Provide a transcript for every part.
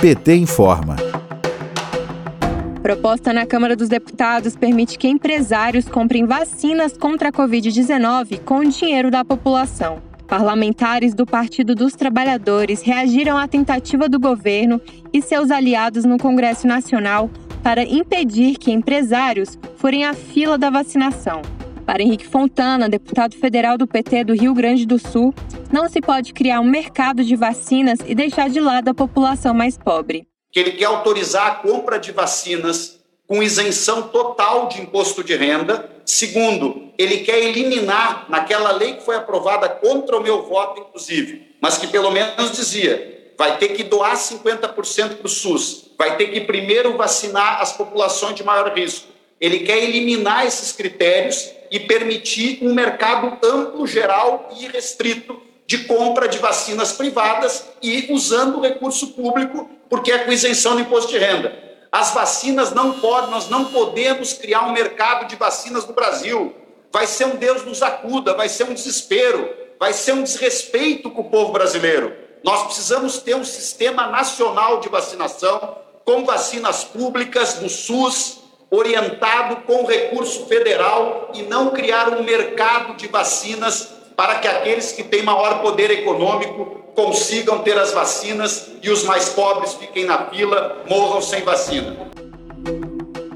PT informa. Proposta na Câmara dos Deputados permite que empresários comprem vacinas contra a Covid-19 com o dinheiro da população. Parlamentares do Partido dos Trabalhadores reagiram à tentativa do governo e seus aliados no Congresso Nacional para impedir que empresários forem à fila da vacinação. Para Henrique Fontana, deputado federal do PT do Rio Grande do Sul, não se pode criar um mercado de vacinas e deixar de lado a população mais pobre que ele quer autorizar a compra de vacinas com isenção total de imposto de renda. Segundo, ele quer eliminar, naquela lei que foi aprovada contra o meu voto, inclusive, mas que pelo menos dizia, vai ter que doar 50% para o SUS, vai ter que primeiro vacinar as populações de maior risco. Ele quer eliminar esses critérios e permitir um mercado amplo, geral e restrito de compra de vacinas privadas e usando o recurso público, porque é com isenção do imposto de renda. As vacinas não podem, nós não podemos criar um mercado de vacinas no Brasil. Vai ser um Deus nos acuda, vai ser um desespero, vai ser um desrespeito com o povo brasileiro. Nós precisamos ter um sistema nacional de vacinação com vacinas públicas do SUS, orientado com recurso federal e não criar um mercado de vacinas para que aqueles que têm maior poder econômico consigam ter as vacinas e os mais pobres fiquem na fila, morram sem vacina.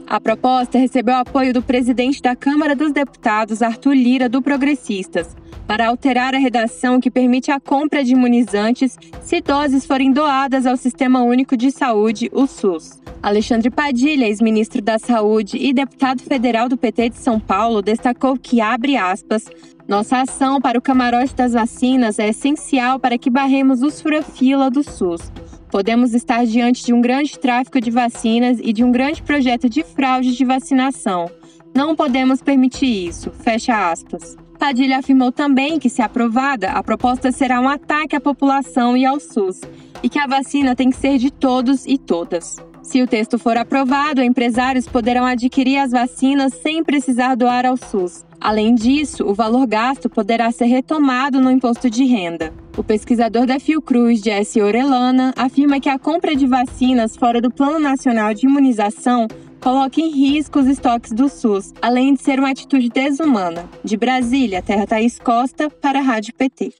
A proposta recebeu apoio do presidente da Câmara dos Deputados, Arthur Lira, do Progressistas, para alterar a redação que permite a compra de imunizantes se doses forem doadas ao Sistema Único de Saúde, o SUS. Alexandre Padilha, ex-ministro da Saúde e deputado federal do PT de São Paulo, destacou que, abre aspas, nossa ação para o camarote das vacinas é essencial para que barremos os fura-fila do SUS. Podemos estar diante de um grande tráfico de vacinas e de um grande projeto de fraude de vacinação. Não podemos permitir isso. Fecha aspas. Padilha afirmou também que, se aprovada, a proposta será um ataque à população e ao SUS e que a vacina tem que ser de todos e todas. Se o texto for aprovado, empresários poderão adquirir as vacinas sem precisar doar ao SUS. Além disso, o valor gasto poderá ser retomado no imposto de renda. O pesquisador da Fiocruz, Jesse Orelana, afirma que a compra de vacinas fora do Plano Nacional de Imunização coloca em risco os estoques do SUS, além de ser uma atitude desumana. De Brasília, Terra Thaís Costa, para a Rádio PT.